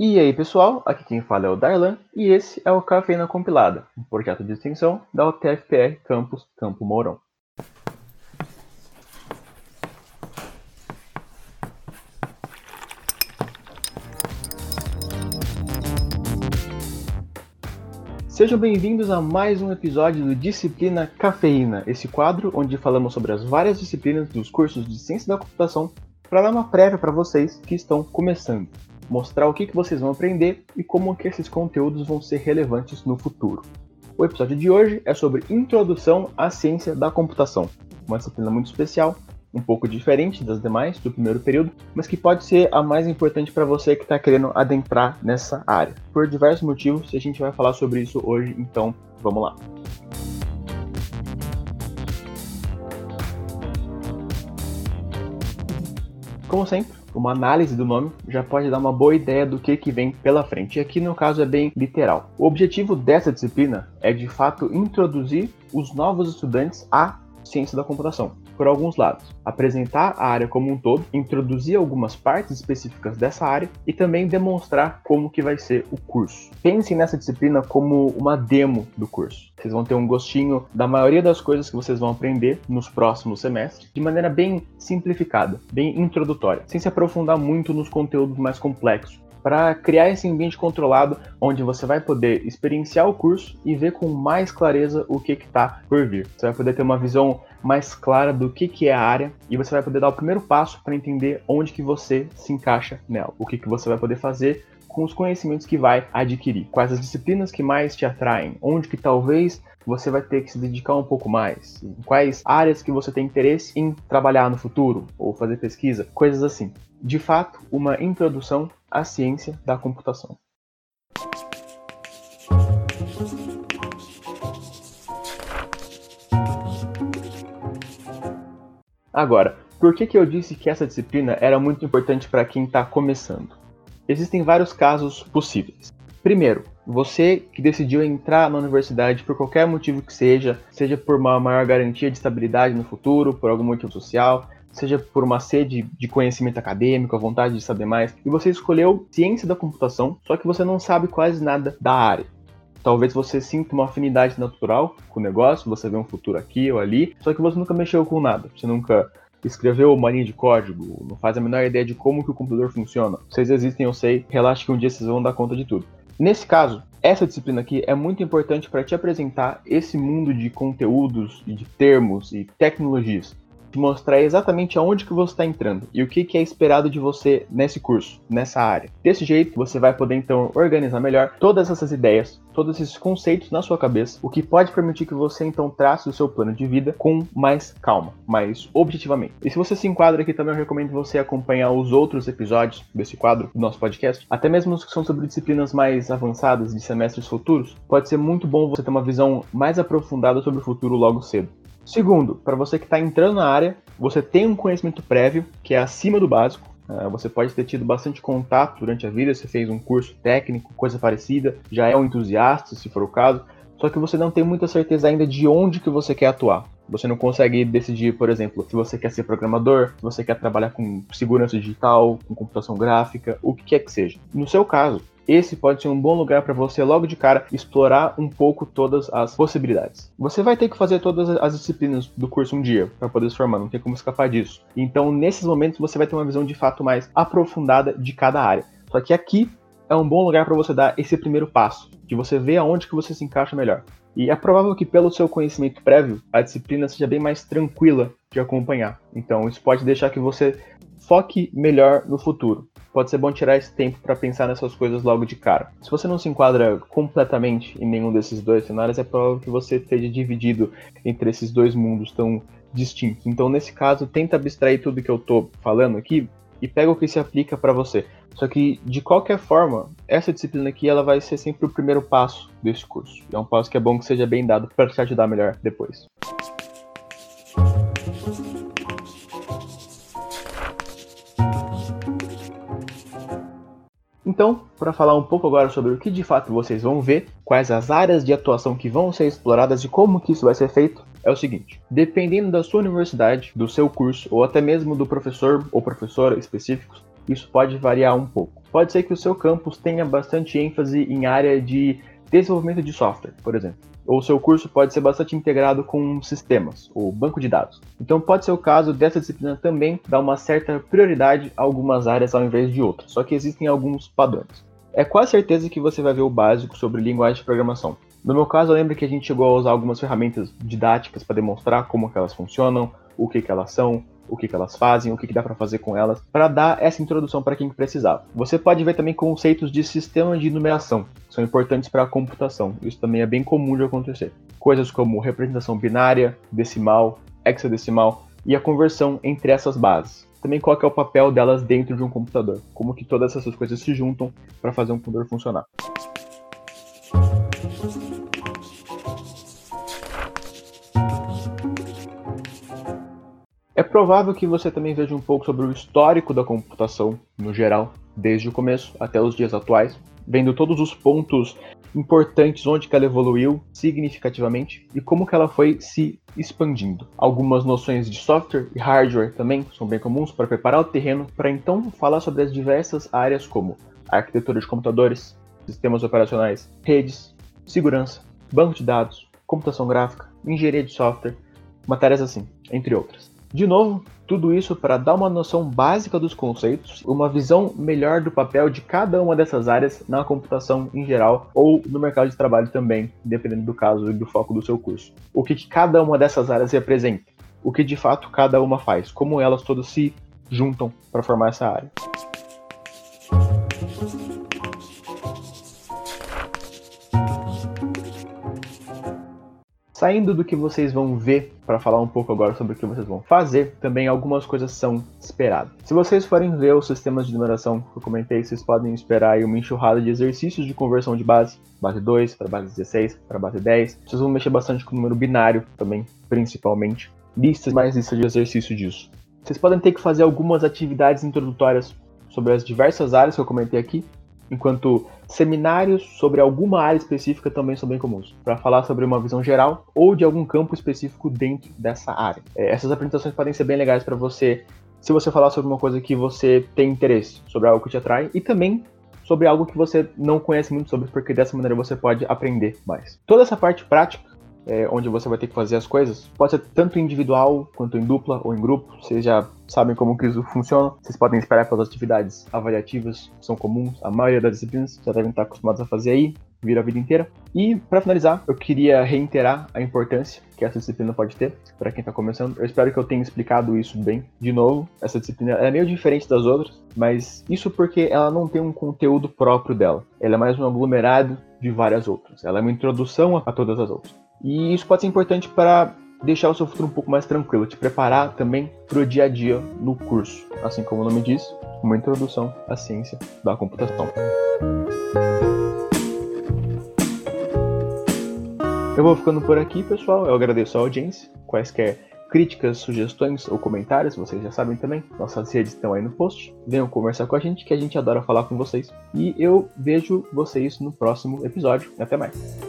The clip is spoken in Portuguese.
E aí pessoal, aqui quem fala é o Darlan e esse é o Cafeína Compilada, um projeto de extensão da UTFPR Campus Campo Mourão. Sejam bem-vindos a mais um episódio do Disciplina Cafeína, esse quadro onde falamos sobre as várias disciplinas dos cursos de Ciência da Computação para dar uma prévia para vocês que estão começando, mostrar o que, que vocês vão aprender e como que esses conteúdos vão ser relevantes no futuro. O episódio de hoje é sobre Introdução à Ciência da Computação, uma disciplina muito especial um pouco diferente das demais do primeiro período, mas que pode ser a mais importante para você que está querendo adentrar nessa área. Por diversos motivos, a gente vai falar sobre isso hoje, então vamos lá. Como sempre, uma análise do nome já pode dar uma boa ideia do que, que vem pela frente. E aqui no caso é bem literal. O objetivo dessa disciplina é de fato introduzir os novos estudantes à ciência da computação por alguns lados. Apresentar a área como um todo, introduzir algumas partes específicas dessa área e também demonstrar como que vai ser o curso. Pensem nessa disciplina como uma demo do curso. Vocês vão ter um gostinho da maioria das coisas que vocês vão aprender nos próximos semestres, de maneira bem simplificada, bem introdutória, sem se aprofundar muito nos conteúdos mais complexos para criar esse ambiente controlado onde você vai poder experienciar o curso e ver com mais clareza o que está por vir. Você vai poder ter uma visão mais clara do que, que é a área e você vai poder dar o primeiro passo para entender onde que você se encaixa nela, o que, que você vai poder fazer com os conhecimentos que vai adquirir, quais as disciplinas que mais te atraem, onde que talvez você vai ter que se dedicar um pouco mais, quais áreas que você tem interesse em trabalhar no futuro ou fazer pesquisa, coisas assim. De fato, uma introdução à ciência da computação. Agora, por que, que eu disse que essa disciplina era muito importante para quem está começando? Existem vários casos possíveis. Primeiro, você que decidiu entrar na universidade por qualquer motivo que seja, seja por uma maior garantia de estabilidade no futuro, por algum motivo social, seja por uma sede de conhecimento acadêmico, a vontade de saber mais, e você escolheu ciência da computação, só que você não sabe quase nada da área. Talvez você sinta uma afinidade natural com o negócio, você vê um futuro aqui ou ali, só que você nunca mexeu com nada. Você nunca escreveu uma linha de código, não faz a menor ideia de como que o computador funciona. Vocês existem, eu sei, relaxe que um dia vocês vão dar conta de tudo. Nesse caso, essa disciplina aqui é muito importante para te apresentar esse mundo de conteúdos e de termos e tecnologias te mostrar exatamente aonde que você está entrando e o que, que é esperado de você nesse curso, nessa área. Desse jeito, você vai poder então organizar melhor todas essas ideias, todos esses conceitos na sua cabeça, o que pode permitir que você então trace o seu plano de vida com mais calma, mais objetivamente. E se você se enquadra aqui também, eu recomendo você acompanhar os outros episódios desse quadro do nosso podcast, até mesmo os que são sobre disciplinas mais avançadas de semestres futuros. Pode ser muito bom você ter uma visão mais aprofundada sobre o futuro logo cedo. Segundo, para você que está entrando na área, você tem um conhecimento prévio que é acima do básico. Uh, você pode ter tido bastante contato durante a vida, você fez um curso técnico, coisa parecida, já é um entusiasta, se for o caso, só que você não tem muita certeza ainda de onde que você quer atuar. Você não consegue decidir, por exemplo, se você quer ser programador, se você quer trabalhar com segurança digital, com computação gráfica, o que quer que seja. No seu caso, esse pode ser um bom lugar para você logo de cara explorar um pouco todas as possibilidades. Você vai ter que fazer todas as disciplinas do curso um dia para poder se formar, não tem como escapar disso. Então, nesses momentos, você vai ter uma visão de fato mais aprofundada de cada área. Só que aqui é um bom lugar para você dar esse primeiro passo, de você ver aonde que você se encaixa melhor. E é provável que pelo seu conhecimento prévio, a disciplina seja bem mais tranquila de acompanhar. Então, isso pode deixar que você foque melhor no futuro pode ser bom tirar esse tempo para pensar nessas coisas logo de cara. Se você não se enquadra completamente em nenhum desses dois cenários, é provável que você esteja dividido entre esses dois mundos tão distintos. Então, nesse caso, tenta abstrair tudo que eu tô falando aqui e pega o que se aplica para você. Só que, de qualquer forma, essa disciplina aqui ela vai ser sempre o primeiro passo desse curso. É um passo que é bom que seja bem dado para te ajudar melhor depois. Então, para falar um pouco agora sobre o que de fato vocês vão ver, quais as áreas de atuação que vão ser exploradas e como que isso vai ser feito, é o seguinte: dependendo da sua universidade, do seu curso ou até mesmo do professor ou professora específicos, isso pode variar um pouco. Pode ser que o seu campus tenha bastante ênfase em área de desenvolvimento de software, por exemplo. Ou seu curso pode ser bastante integrado com sistemas, ou banco de dados. Então pode ser o caso dessa disciplina também dar uma certa prioridade a algumas áreas ao invés de outras, só que existem alguns padrões. É quase certeza que você vai ver o básico sobre linguagem de programação. No meu caso, eu lembro que a gente chegou a usar algumas ferramentas didáticas para demonstrar como elas funcionam, o que, que elas são, o que, que elas fazem, o que, que dá para fazer com elas, para dar essa introdução para quem precisava. Você pode ver também conceitos de sistema de numeração, que são importantes para a computação. Isso também é bem comum de acontecer. Coisas como representação binária, decimal, hexadecimal e a conversão entre essas bases. Também qual é o papel delas dentro de um computador, como que todas essas coisas se juntam para fazer um computador funcionar. Provável que você também veja um pouco sobre o histórico da computação no geral, desde o começo até os dias atuais, vendo todos os pontos importantes onde ela evoluiu significativamente e como que ela foi se expandindo. Algumas noções de software e hardware também são bem comuns para preparar o terreno para então falar sobre as diversas áreas como arquitetura de computadores, sistemas operacionais, redes, segurança, banco de dados, computação gráfica, engenharia de software, matérias assim, entre outras. De novo, tudo isso para dar uma noção básica dos conceitos, uma visão melhor do papel de cada uma dessas áreas na computação em geral ou no mercado de trabalho também, dependendo do caso e do foco do seu curso. O que, que cada uma dessas áreas representa, o que de fato cada uma faz, como elas todas se juntam para formar essa área. Saindo do que vocês vão ver para falar um pouco agora sobre o que vocês vão fazer, também algumas coisas são esperadas. Se vocês forem ver os sistemas de numeração que eu comentei, vocês podem esperar uma enxurrada de exercícios de conversão de base, base 2 para base 16 para base 10. Vocês vão mexer bastante com o número binário também, principalmente. Listas mais listas de exercício disso. Vocês podem ter que fazer algumas atividades introdutórias sobre as diversas áreas que eu comentei aqui, enquanto seminários sobre alguma área específica também são bem comuns, para falar sobre uma visão geral ou de algum campo específico dentro dessa área. É, essas apresentações podem ser bem legais para você, se você falar sobre uma coisa que você tem interesse, sobre algo que te atrai, e também sobre algo que você não conhece muito sobre, porque dessa maneira você pode aprender mais. Toda essa parte prática é, onde você vai ter que fazer as coisas, pode ser tanto individual quanto em dupla ou em grupo. Vocês já sabem como que isso funciona. Vocês podem esperar pelas atividades avaliativas, que são comuns, a maioria das disciplinas já devem estar acostumados a fazer aí, vira a vida inteira. E para finalizar, eu queria reiterar a importância que essa disciplina pode ter para quem está começando. Eu espero que eu tenha explicado isso bem. De novo, essa disciplina é meio diferente das outras, mas isso porque ela não tem um conteúdo próprio dela. Ela é mais um aglomerado de várias outras. Ela é uma introdução a todas as outras. E isso pode ser importante para deixar o seu futuro um pouco mais tranquilo, te preparar também para o dia a dia no curso, assim como o nome diz, uma introdução à ciência da computação. Eu vou ficando por aqui, pessoal. Eu agradeço a audiência. Quaisquer críticas, sugestões ou comentários, vocês já sabem também. Nossas redes estão aí no post. Venham conversar com a gente, que a gente adora falar com vocês. E eu vejo vocês no próximo episódio. Até mais.